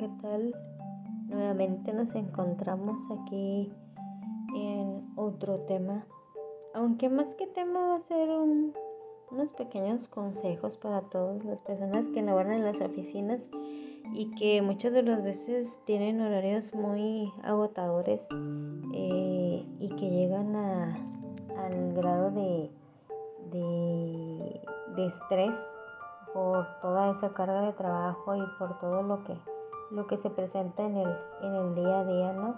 ¿qué tal? Nuevamente nos encontramos aquí en otro tema. Aunque más que tema va a ser unos pequeños consejos para todas las personas que laboran en las oficinas y que muchas de las veces tienen horarios muy agotadores eh, y que llegan al grado de, de estrés por toda esa carga de trabajo y por todo lo que, lo que se presenta en el, en el día a día, ¿no?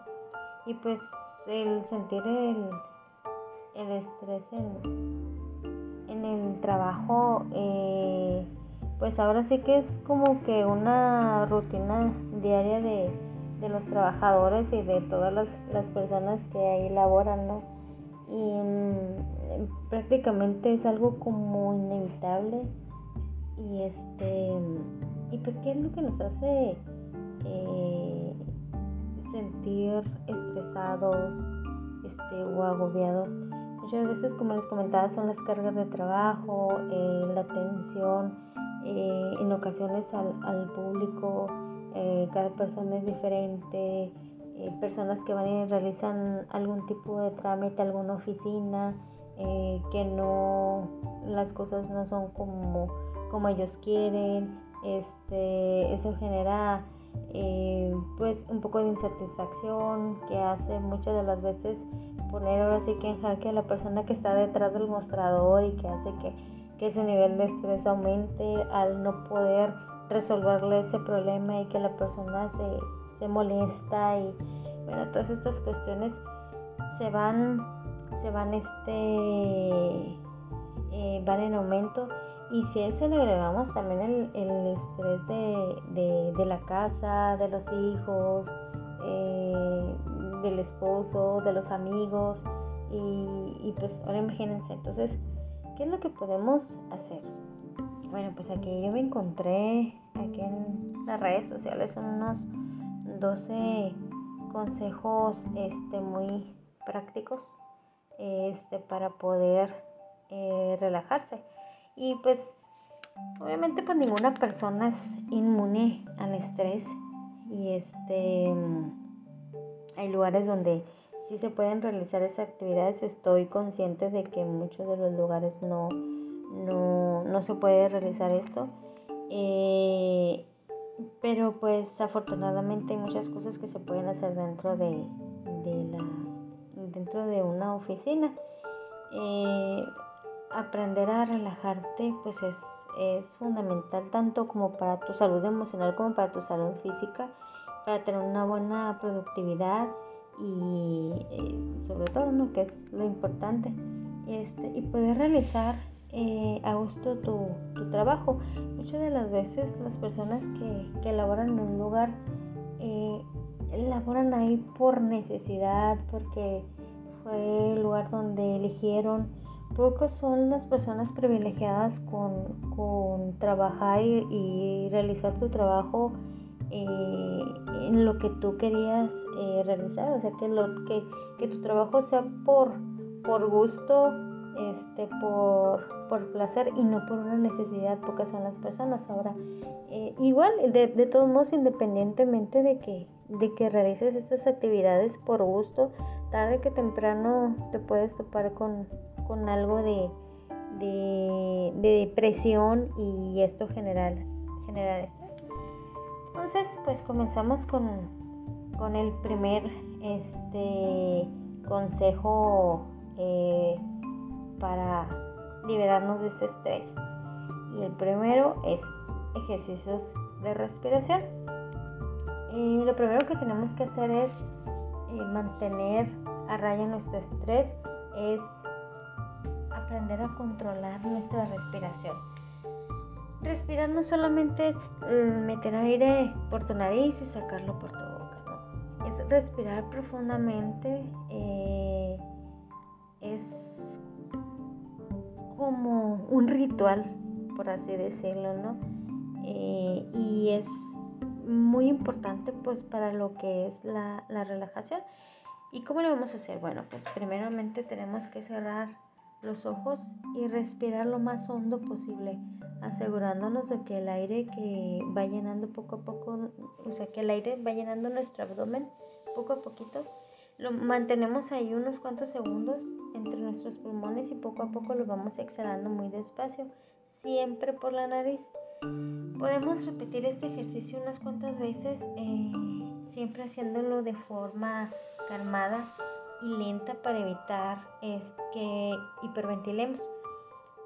Y pues el sentir el, el estrés en, en el trabajo, eh, pues ahora sí que es como que una rutina diaria de, de los trabajadores y de todas las, las, personas que ahí laboran, ¿no? Y mm, prácticamente es algo como inevitable y este y pues qué es lo que nos hace eh, sentir estresados este, o agobiados muchas veces como les comentaba son las cargas de trabajo eh, la tensión eh, en ocasiones al, al público cada persona es diferente personas que van y realizan algún tipo de trámite alguna oficina que no las cosas no son como como ellos quieren, este, eso genera eh, pues un poco de insatisfacción que hace muchas de las veces poner ahora sí que en jaque a la persona que está detrás del mostrador y que hace que, que ese nivel de estrés aumente al no poder resolverle ese problema y que la persona se, se molesta y bueno todas estas cuestiones se van se van este eh, van en aumento y si a eso le agregamos también el, estrés de, la casa, de los hijos, eh, del esposo, de los amigos, y, pues ahora imagínense, entonces, ¿qué es lo que podemos hacer? Bueno, pues aquí yo me encontré, aquí en las redes sociales, unos 12 consejos este, muy prácticos este, para poder eh, relajarse. Y pues obviamente pues ninguna persona es inmune al estrés y este hay lugares donde sí se pueden realizar esas actividades. Estoy consciente de que en muchos de los lugares no, no, se puede realizar esto. Eh, pero pues afortunadamente hay muchas cosas que se pueden hacer dentro de, de la dentro de una oficina. Eh, aprender a relajarte pues es, es, fundamental tanto como para tu salud emocional como para tu salud física, para tener una buena productividad y eh, sobre todo ¿no? que es lo importante este, y poder realizar eh, a gusto tu, tu, trabajo. Muchas de las veces las personas que, que laboran en un lugar eh, laboran ahí por necesidad, porque fue el lugar donde eligieron Pocos son las personas privilegiadas con, trabajar y, realizar tu trabajo eh, en lo que tú querías eh, realizar, o sea, que, lo, que, que tu trabajo sea por, por gusto, este, por, por placer y no por una necesidad, pocas son las personas. Ahora, eh, igual, de, de, todos modos, independientemente de que, de que realices estas actividades por gusto, tarde que temprano te puedes topar con, con algo de, de, depresión y esto general, general estrés. Entonces, pues comenzamos con, con el primer este, consejo eh, para liberarnos de ese estrés. Y el primero es ejercicios de respiración. Y lo primero que tenemos que hacer es eh, mantener a raya nuestro estrés, es a controlar nuestra respiración. Respirar no solamente es mm, meter aire por tu nariz y sacarlo por tu boca, no. Es respirar profundamente, eh, es como un ritual, por así decirlo, ¿no? Eh, y es muy importante pues para lo que es la, la relajación. ¿Y cómo lo vamos a hacer? Bueno, pues primeramente tenemos que cerrar los ojos y respirar lo más hondo posible, asegurándonos de que el aire que va llenando poco a poco, o sea, que el aire va llenando nuestro abdomen poco a poquito. Lo mantenemos ahí unos cuantos segundos entre nuestros pulmones y poco a poco lo vamos exhalando muy despacio, siempre por la nariz. Podemos repetir este ejercicio unas cuantas veces, eh, siempre haciéndolo de forma calmada y lenta para evitar es que hiperventilemos.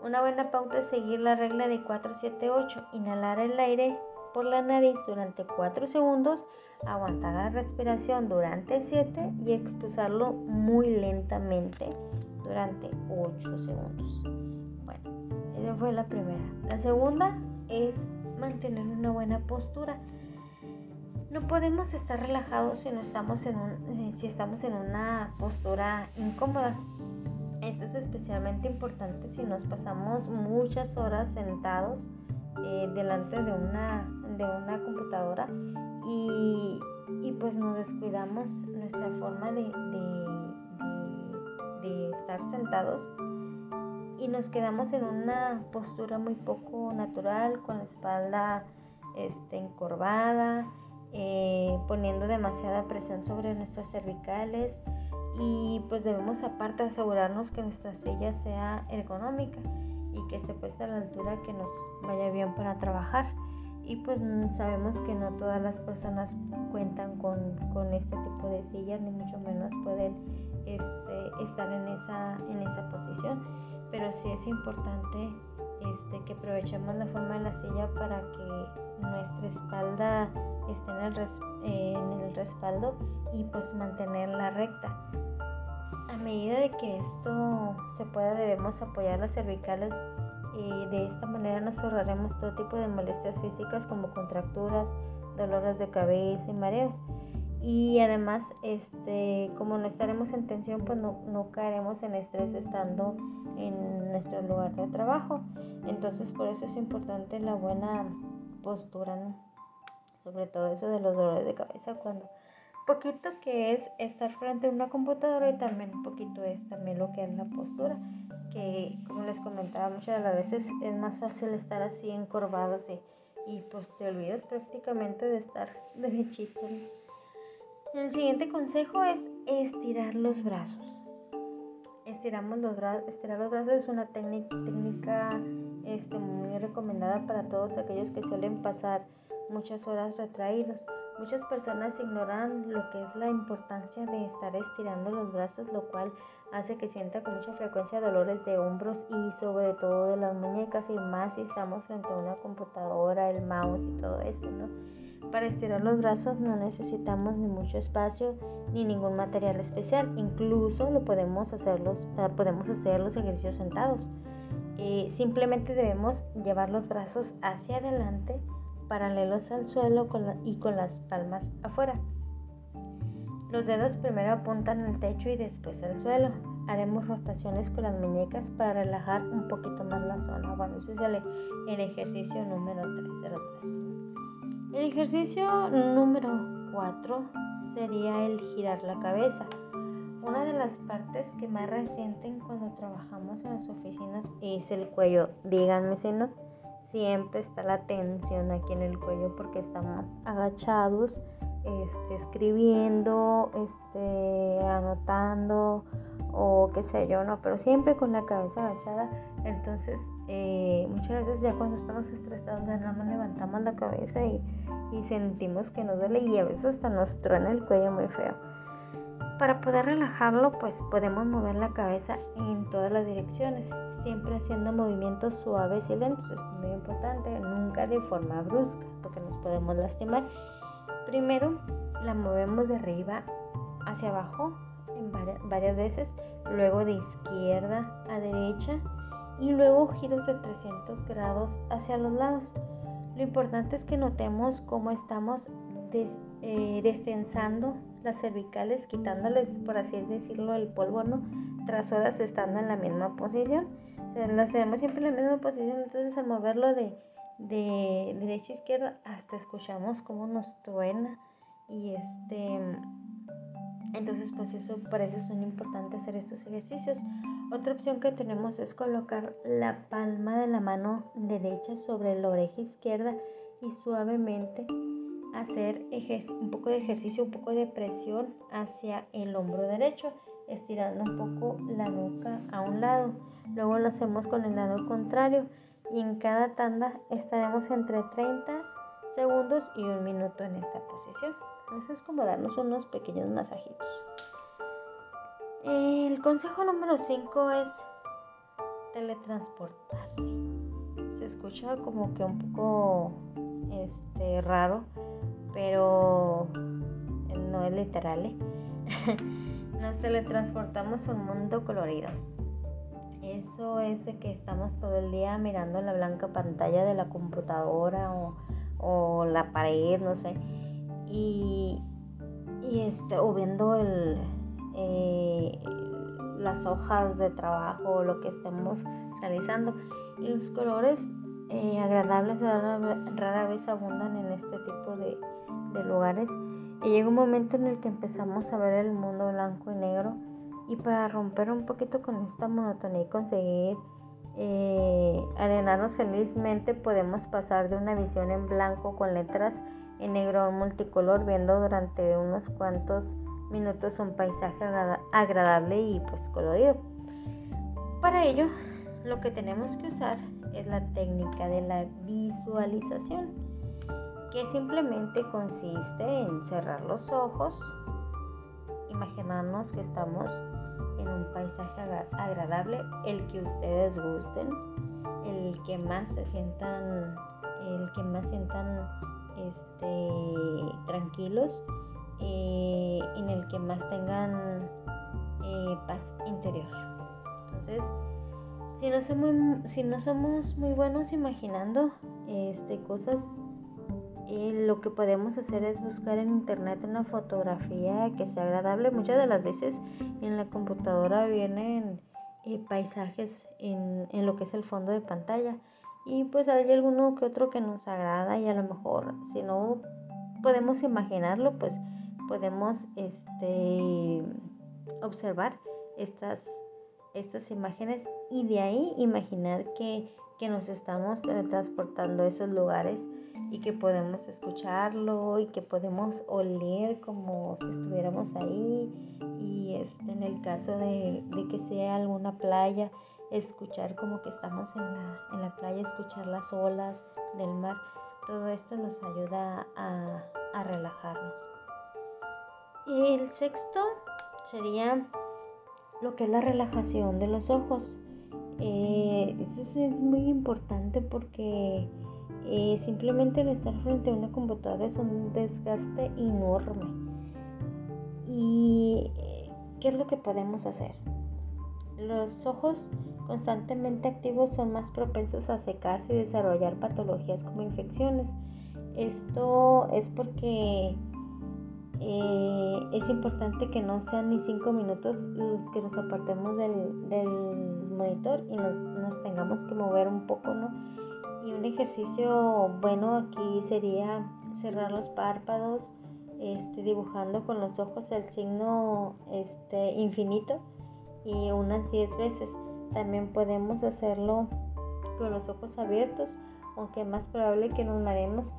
Una buena pauta es seguir la regla de 4-7-8, inhalar el aire por la nariz durante 4 segundos, aguantar la respiración durante 7 y expulsarlo muy lentamente durante 8 segundos. Bueno, esa fue la primera. La segunda es mantener una buena postura. No podemos estar relajados si, no estamos, en eh, si estamos en una postura incómoda. Esto es especialmente importante si nos pasamos muchas horas sentados eh, delante de una, computadora y, pues nos descuidamos nuestra forma de, de estar sentados y nos quedamos en una postura muy poco natural, con la espalda este, encorvada, eh, poniendo demasiada presión sobre nuestras cervicales y pues debemos aparte asegurarnos que nuestra silla sea ergonómica y que esté puesta a la altura que nos vaya bien para trabajar. Y pues sabemos que no todas las personas cuentan con, con este tipo de sillas, ni mucho menos pueden este, estar en esa, en esa posición pero sí es importante este, que aprovechemos la forma de la silla para que nuestra espalda esté en el, eh, en el respaldo y pues mantenerla recta. A medida de que esto se pueda debemos apoyar las cervicales y de esta manera nos ahorraremos todo tipo de molestias físicas como contracturas, dolores de cabeza y mareos y además este como no estaremos en tensión pues no, no, caeremos en estrés estando en nuestro lugar de trabajo. Entonces por eso es importante la buena postura sobre todo eso de los dolores de cabeza cuando poquito que es estar frente a una computadora y también poquito es también lo que es la postura que como les comentaba muchas de veces es más fácil estar así encorvados y, y pues te olvidas prácticamente de estar derechito el siguiente consejo es estirar los brazos. Estiramos los brazos, estirar los brazos es una técnica este, muy recomendada para todos aquellos que suelen pasar muchas horas retraídos. Muchas personas ignoran lo que es la importancia de estar estirando los brazos, lo cual hace que sienta con mucha frecuencia dolores de hombros y sobre todo de las muñecas y más si estamos frente a una computadora, el mouse y todo eso, ¿no? Para estirar los brazos no necesitamos ni mucho espacio ni ningún material especial. Incluso lo podemos, hacerlos, ah, podemos hacer los ejercicios sentados. Eh, simplemente debemos llevar los brazos hacia adelante, paralelos al suelo y con las palmas afuera. Los dedos primero apuntan al techo y después al suelo. Haremos rotaciones con las muñecas para relajar un poquito más la zona. Bueno, ese es el, el ejercicio número 303. El ejercicio número 4 sería el girar la cabeza. Una de las partes que más resienten cuando trabajamos en las oficinas es el cuello. Díganme si no, siempre está la tensión aquí en el cuello porque estamos agachados, este, escribiendo, este, anotando o qué sé yo, no, pero siempre con la cabeza agachada. Entonces, eh, muchas veces ya cuando estamos estresados, nada más levantamos la cabeza y y sentimos que nos duele y a veces hasta nos truena el cuello muy feo. Para poder relajarlo, pues podemos mover la cabeza en todas las direcciones, siempre haciendo movimientos suaves y lentos. Es muy importante, nunca de forma brusca, porque nos podemos lastimar. Primero la movemos de arriba hacia abajo en varias, varias veces, luego de izquierda a derecha y luego giros de 300 grados hacia los lados. Lo importante es que notemos cómo estamos eh, destensando las cervicales, quitándoles, por así decirlo, el polvo, ¿no? Tras horas estando en la misma posición. O tenemos siempre en la misma posición, entonces al moverlo de, de derecha a izquierda, hasta escuchamos cómo nos truena. Y este Entonces, pues eso, para eso es muy importante hacer estos ejercicios. Otra opción que tenemos es colocar la palma de la mano derecha sobre la oreja izquierda y suavemente hacer un poco de ejercicio, un poco de presión hacia el hombro derecho, estirando un poco la nuca a un lado. Luego lo hacemos con el lado contrario y en cada tanda estaremos entre 30 segundos y un minuto en esta posición. Entonces es como darnos unos pequeños masajitos. El consejo número 5 es teletransportarse. Se escucha como que un poco este, raro, pero no es literal. ¿eh? Nos teletransportamos a un mundo colorido. Eso es de que estamos todo el día mirando la blanca pantalla de la computadora o, la pared, no sé, y, este, o viendo el, eh, las hojas de trabajo o lo que estemos realizando. Y los colores eh, agradables rara, vez abundan en este tipo de, de lugares. Y llega un momento en el que empezamos a ver el mundo blanco y negro y para romper un poquito con esta monotonía y conseguir eh, arenarnos felizmente podemos pasar de una visión en blanco con letras en negro multicolor viendo durante unos cuantos minutos un paisaje agradable y pues colorido. Para ello lo que tenemos que usar es la técnica de la visualización que simplemente consiste en cerrar los ojos, imaginarnos que estamos un paisaje agradable, el que ustedes gusten, el que más se sientan, el que más sientan este, tranquilos, eh, en el que más tengan eh, paz interior. Entonces, si no somos, si no somos muy buenos imaginando este, cosas lo que podemos hacer es buscar en internet una fotografía que sea agradable. Muchas de las veces en la computadora vienen eh, paisajes en, en, lo que es el fondo de pantalla y pues hay alguno que otro que nos agrada y a lo mejor si no podemos imaginarlo pues podemos este, observar estas, estas imágenes y de ahí imaginar que, que nos estamos transportando a esos lugares y que podemos escucharlo y que podemos oler como si estuviéramos ahí y este, en el caso de, que sea alguna playa, escuchar como que estamos en la, en la playa, escuchar las olas del mar, todo esto nos ayuda a, a relajarnos. Y el sexto sería lo que es la relajación de los ojos. Eh, eso es muy importante porque simplemente el estar frente a una computadora es un desgaste enorme. ¿Y eh, qué es lo que podemos hacer? Los ojos constantemente activos son más propensos a secarse y desarrollar patologías como infecciones. Esto es porque eh, es importante que no sean ni cinco minutos los que nos apartemos del, monitor y nos, tengamos que mover un poco, ¿no? Un ejercicio bueno aquí sería cerrar los párpados, este, dibujando con los ojos el signo este, infinito y unas 10 veces. También podemos hacerlo con los ojos abiertos, aunque es más probable que nos maremos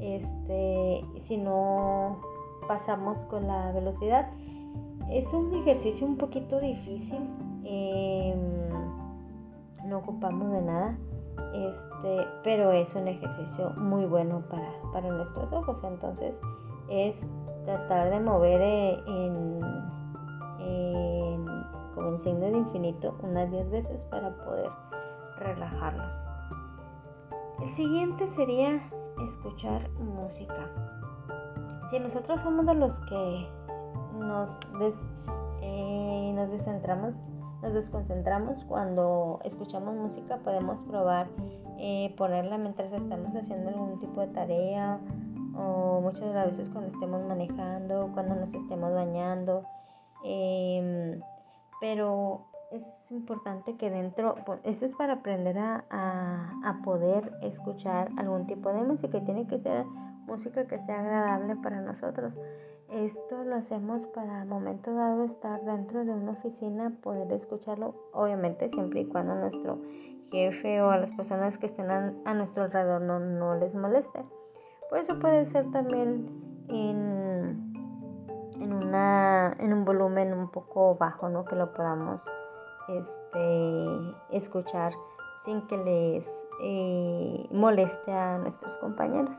este, si no pasamos con la velocidad. Es un ejercicio un poquito difícil, em, no ocupamos de nada. Este, pero es un ejercicio muy bueno para, nuestros ojos. Entonces es tratar de mover eh, en, como en signo de infinito unas 10 veces para poder relajarlos. El siguiente sería escuchar música. Si nosotros somos de los que nos, eh, nos descentramos nos desconcentramos cuando escuchamos música, podemos probar eh, ponerla mientras estamos haciendo algún tipo de tarea o muchas de las veces cuando estemos manejando, cuando nos estemos bañando. Em, pero es importante que dentro, eso es para aprender a, a, poder escuchar algún tipo de música y tiene que ser música que sea agradable para nosotros. Esto lo hacemos para momento dado estar dentro de una oficina, poder escucharlo, obviamente siempre y cuando nuestro jefe o a las personas que estén a, nuestro alrededor no, no, les moleste. Por eso puede ser también en, en, una, en un volumen un poco bajo, ¿no? Que lo podamos este, escuchar sin que les eh, moleste a nuestros compañeros.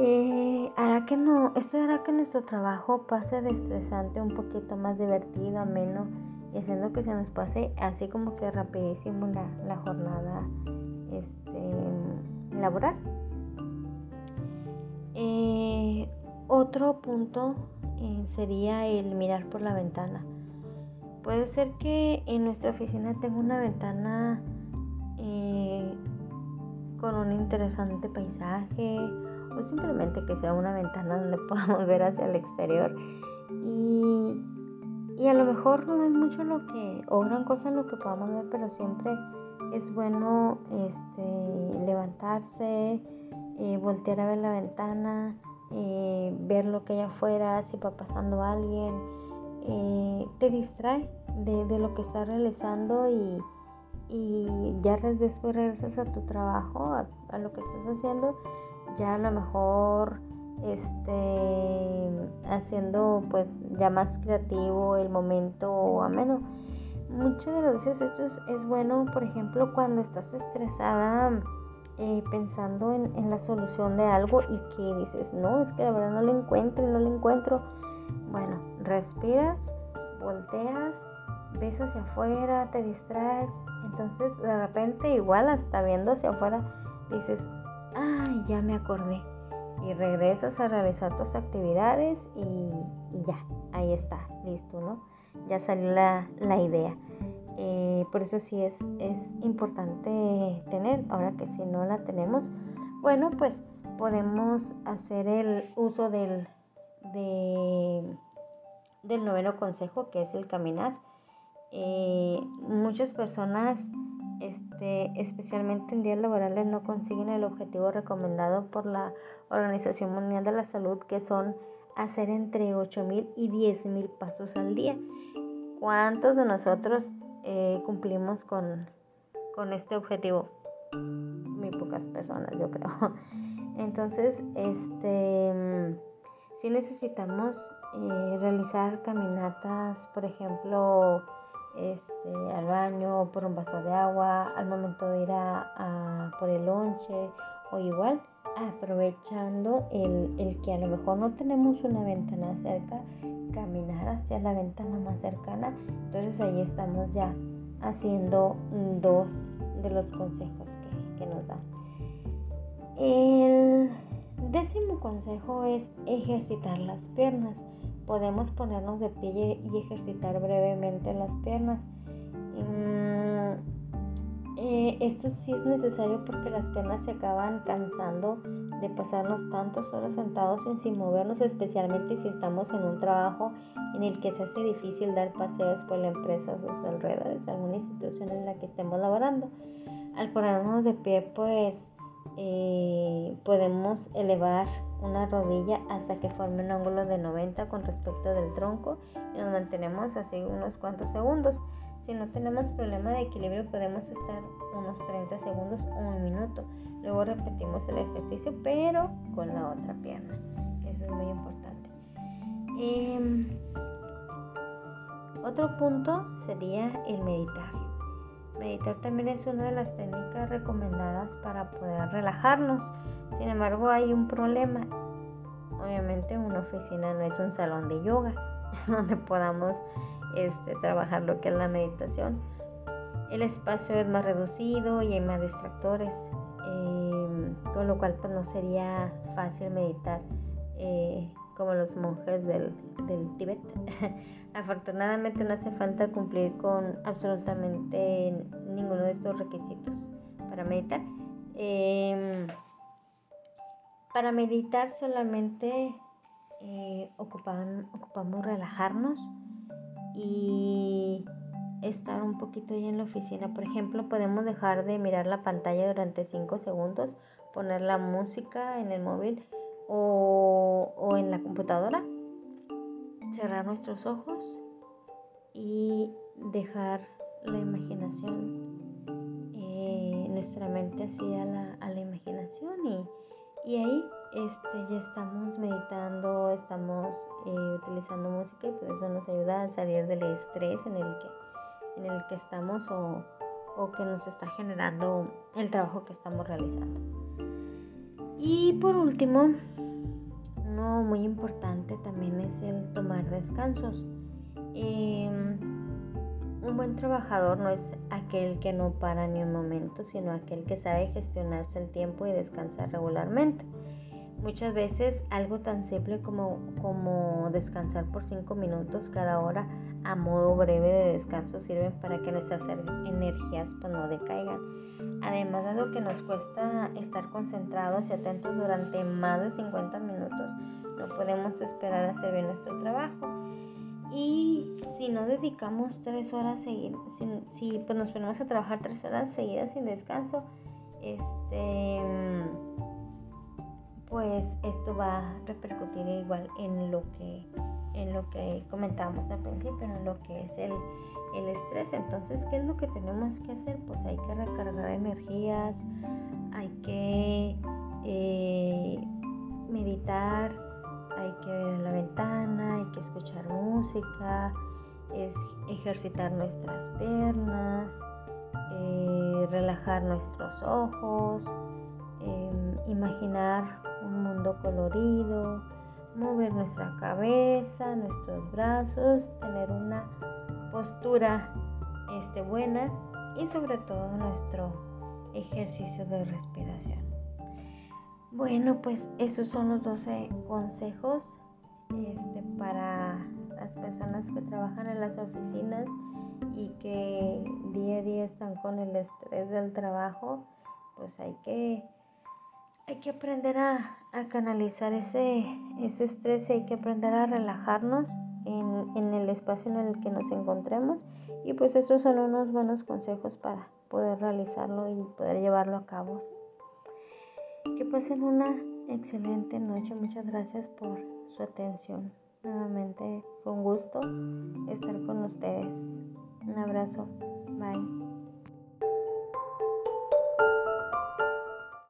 Eh, hará que no, esto hará que nuestro trabajo pase de estresante un poquito más divertido, ameno y haciendo que se nos pase así como que rapidísimo la, jornada este, laboral. Eh, otro punto sería el mirar por la ventana. Puede ser que en nuestra oficina tenga una ventana eh, con un interesante paisaje o simplemente que sea una ventana donde podamos ver hacia el exterior. Y, y a lo mejor no es mucho lo que o gran cosa lo que podamos ver pero siempre es bueno este, levantarse eh, voltear a ver la ventana eh, ver lo que hay afuera si va pasando alguien te distrae de, de, lo que estás realizando y, y ya después regresas a tu trabajo, a, lo que estás haciendo, ya a lo mejor este haciendo pues ya más creativo el momento ameno. Muchas de las veces esto es, bueno, por ejemplo, cuando estás estresada eh, pensando en, la solución de algo y que dices, no, es que la verdad no lo encuentro, no lo encuentro. Bueno, respiras, volteas ves hacia afuera, te distraes, entonces de repente igual hasta viendo hacia afuera dices, ya me acordé. Y regresas a realizar tus actividades y, ya, ahí está, listo, ¿no? Ya salió la, idea. Eh, por eso sí es, es importante tener, ahora que si no la tenemos, bueno, pues podemos hacer el uso del, del noveno consejo, que es el caminar eh, muchas personas, este, especialmente en días laborales, no consiguen el objetivo recomendado por la Organización Mundial de la Salud, que son hacer entre 8.000 y 10.000 pasos al día. ¿Cuántos de nosotros eh, cumplimos con, con este objetivo? Muy pocas personas, yo creo. Entonces, este, si necesitamos eh, realizar caminatas, por ejemplo, este, al baño, por un vaso de agua, al momento de ir a, por el lonche o igual aprovechando el, el, que a lo mejor no tenemos una ventana cerca, caminar hacia la ventana más cercana. Entonces ahí estamos ya haciendo dos de los consejos que, que nos dan. El décimo consejo es ejercitar las piernas podemos ponernos de pie y ejercitar brevemente las piernas. Mm, eh, esto sí es necesario porque las piernas se acaban cansando de pasarnos tantas horas sentados sin movernos, especialmente si estamos en un trabajo en el que se hace difícil dar paseos por la empresa o sus alrededores, alguna institución en la que estemos laborando. Al ponernos de pie, pues eh, podemos elevar una rodilla hasta que forme un ángulo de 90 con respecto del tronco y nos mantenemos así unos cuantos segundos. Si no tenemos problema de equilibrio podemos estar unos 30 segundos o un minuto. Luego repetimos el ejercicio pero con la otra pierna. Eso es muy importante. Em, otro punto sería el meditar. Meditar también es una de las técnicas recomendadas para poder relajarnos. Sin embargo, hay un problema. Obviamente una oficina no es un salón de yoga donde podamos este, trabajar lo que es la meditación. El espacio es más reducido y hay más distractores, em, con lo cual pues, no sería fácil meditar eh, como los monjes del, del Tíbet. Afortunadamente no hace falta cumplir con absolutamente ninguno de estos requisitos para meditar. Em, para meditar solamente eh, ocupamos relajarnos y estar un poquito ahí en la oficina. Por ejemplo, podemos dejar de mirar la pantalla durante 5 segundos, poner la música en el móvil o, en la computadora cerrar nuestros ojos y dejar la imaginación, eh, nuestra mente así a la, a la imaginación y, y ahí este, ya estamos meditando, estamos eh, utilizando música y pues eso nos ayuda a salir del estrés en el que, en el que estamos o, o que nos está generando el trabajo que estamos realizando. Y por último, uno muy importante también es el tomar descansos. Em, un buen trabajador no es aquel que no para ni un momento, sino aquel que sabe gestionarse el tiempo y descansar regularmente. Muchas veces algo tan simple como, como descansar por 5 minutos cada hora a modo breve de descanso sirven para que nuestras energías pues, no decaigan. Además, dado que nos cuesta estar concentrados y atentos durante más de 50 minutos, no podemos esperar a hacer bien nuestro trabajo. Y si no dedicamos tres horas seguidas, si, pues nos ponemos a trabajar tres horas seguidas sin descanso, este pues esto va a repercutir igual en lo que lo que comentábamos al principio, lo que es el, el estrés. Entonces, ¿qué es lo que tenemos que hacer? Pues hay que recargar energías, hay que eh, meditar, hay que ver en la ventana, hay que escuchar música, es ejercitar nuestras piernas, eh, relajar nuestros ojos, em, imaginar un mundo colorido, mover nuestra cabeza, nuestros brazos, tener una postura este, buena y sobre todo nuestro ejercicio de respiración. Bueno, pues esos son los 12 consejos este, para las personas que trabajan en las oficinas y que día a día están con el estrés del trabajo, pues hay que hay que aprender a, canalizar ese, ese estrés y hay que aprender a relajarnos en, el espacio en el que nos encontremos. Y pues estos son unos buenos consejos para poder realizarlo y poder llevarlo a cabo. Que pasen una excelente noche. Muchas gracias por su atención. Nuevamente fue un gusto estar con ustedes. Un abrazo. Bye.